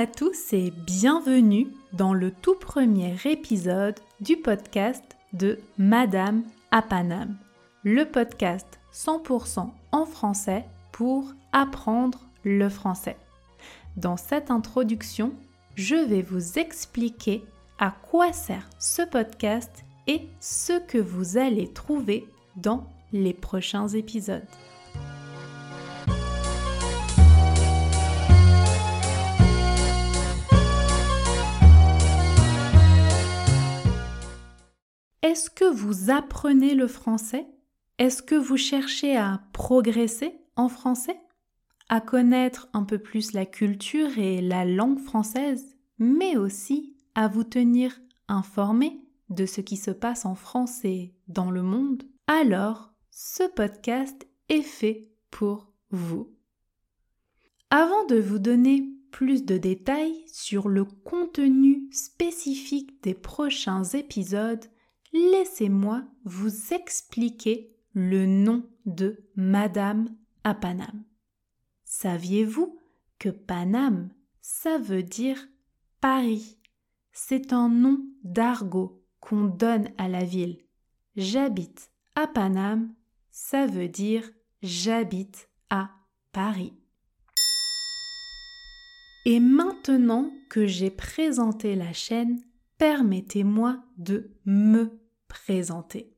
à tous et bienvenue dans le tout premier épisode du podcast de Madame à Paname, le podcast 100% en français pour apprendre le français. Dans cette introduction, je vais vous expliquer à quoi sert ce podcast et ce que vous allez trouver dans les prochains épisodes. Est-ce que vous apprenez le français? Est-ce que vous cherchez à progresser en français? À connaître un peu plus la culture et la langue française, mais aussi à vous tenir informé de ce qui se passe en France et dans le monde? Alors, ce podcast est fait pour vous. Avant de vous donner plus de détails sur le contenu spécifique des prochains épisodes, laissez-moi vous expliquer le nom de Madame à Paname. Saviez-vous que Paname, ça veut dire Paris? C'est un nom d'argot qu'on donne à la ville. J'habite à Paname, ça veut dire j'habite à Paris. Et maintenant que j'ai présenté la chaîne, permettez-moi de me présenter.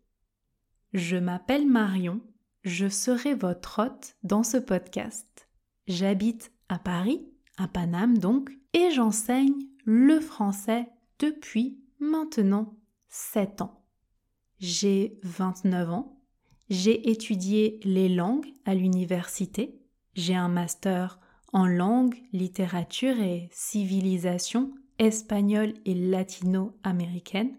Je m'appelle Marion, je serai votre hôte dans ce podcast. J'habite à Paris, à Paname donc, et j'enseigne le français depuis maintenant 7 ans. J'ai 29 ans, j'ai étudié les langues à l'université, j'ai un master en langue, littérature et civilisation espagnole et latino-américaine.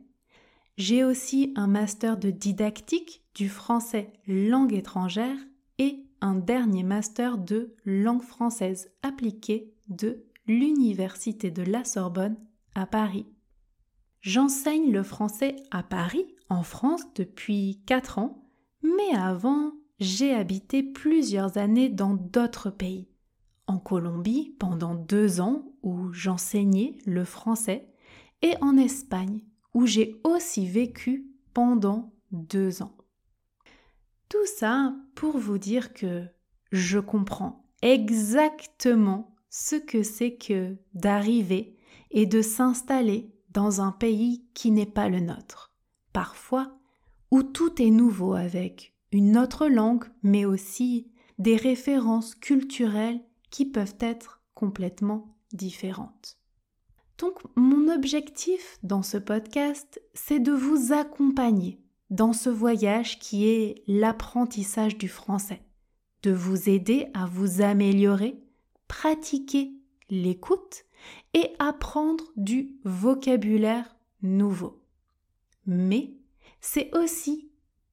J'ai aussi un master de didactique du français langue étrangère et un dernier master de langue française appliquée de l'Université de la Sorbonne à Paris. J'enseigne le français à Paris, en France, depuis 4 ans, mais avant, j'ai habité plusieurs années dans d'autres pays. En Colombie pendant deux ans où j'enseignais le français et en Espagne où j'ai aussi vécu pendant deux ans. Tout ça pour vous dire que je comprends exactement ce que c'est que d'arriver et de s'installer dans un pays qui n'est pas le nôtre. Parfois, où tout est nouveau avec une autre langue, mais aussi des références culturelles qui peuvent être complètement différentes. Donc mon objectif dans ce podcast, c'est de vous accompagner dans ce voyage qui est l'apprentissage du français, de vous aider à vous améliorer, pratiquer l'écoute et apprendre du vocabulaire nouveau. Mais c'est aussi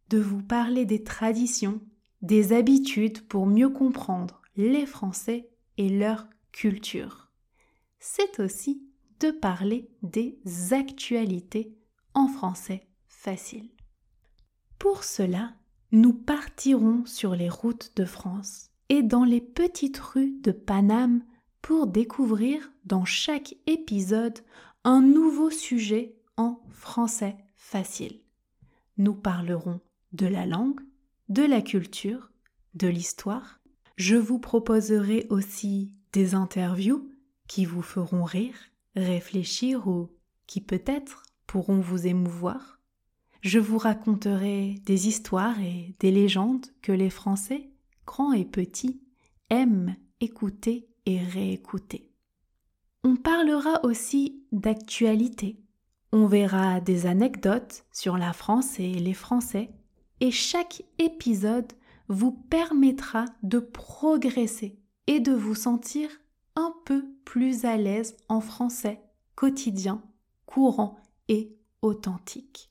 de vous parler des traditions, des habitudes pour mieux comprendre les Français et leur culture. C'est aussi de parler des actualités en français facile. Pour cela, nous partirons sur les routes de France et dans les petites rues de Paname pour découvrir dans chaque épisode un nouveau sujet en français facile. Nous parlerons de la langue, de la culture, de l'histoire. Je vous proposerai aussi des interviews qui vous feront rire réfléchir ou qui peut-être pourront vous émouvoir. Je vous raconterai des histoires et des légendes que les Français, grands et petits, aiment écouter et réécouter. On parlera aussi d'actualité. On verra des anecdotes sur la France et les Français, et chaque épisode vous permettra de progresser et de vous sentir un peu plus à l'aise en français quotidien, courant et authentique.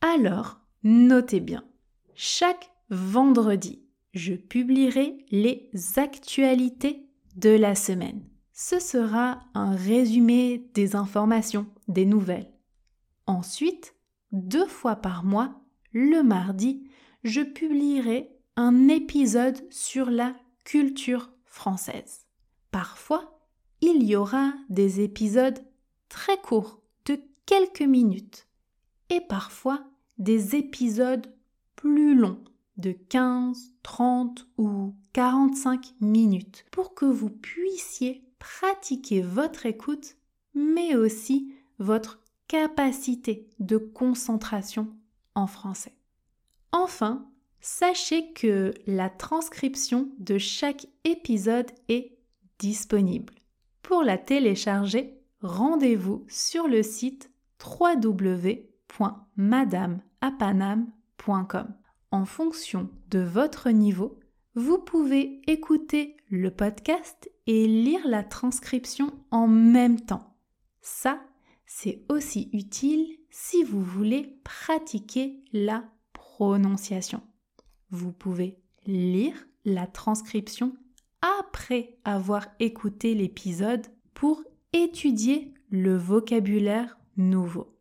Alors, notez bien, chaque vendredi, je publierai les actualités de la semaine. Ce sera un résumé des informations, des nouvelles. Ensuite, deux fois par mois, le mardi, je publierai un épisode sur la culture française. Parfois, il y aura des épisodes très courts de quelques minutes et parfois des épisodes plus longs de 15, 30 ou 45 minutes pour que vous puissiez pratiquer votre écoute mais aussi votre capacité de concentration en français. Enfin, sachez que la transcription de chaque épisode est disponible. Pour la télécharger, rendez-vous sur le site www.madameapanam.com. En fonction de votre niveau, vous pouvez écouter le podcast et lire la transcription en même temps. Ça, c'est aussi utile si vous voulez pratiquer la prononciation. Vous pouvez lire la transcription avoir écouté l'épisode pour étudier le vocabulaire nouveau.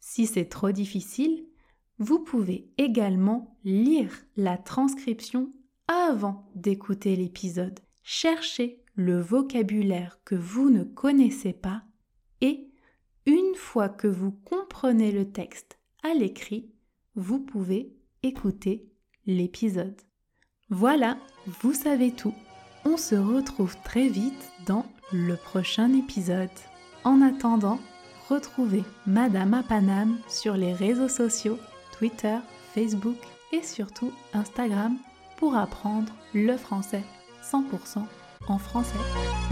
Si c'est trop difficile, vous pouvez également lire la transcription avant d'écouter l'épisode. Cherchez le vocabulaire que vous ne connaissez pas et une fois que vous comprenez le texte à l'écrit, vous pouvez écouter l'épisode. Voilà, vous savez tout. On se retrouve très vite dans le prochain épisode. En attendant, retrouvez Madame Apanam sur les réseaux sociaux, Twitter, Facebook et surtout Instagram pour apprendre le français 100% en français.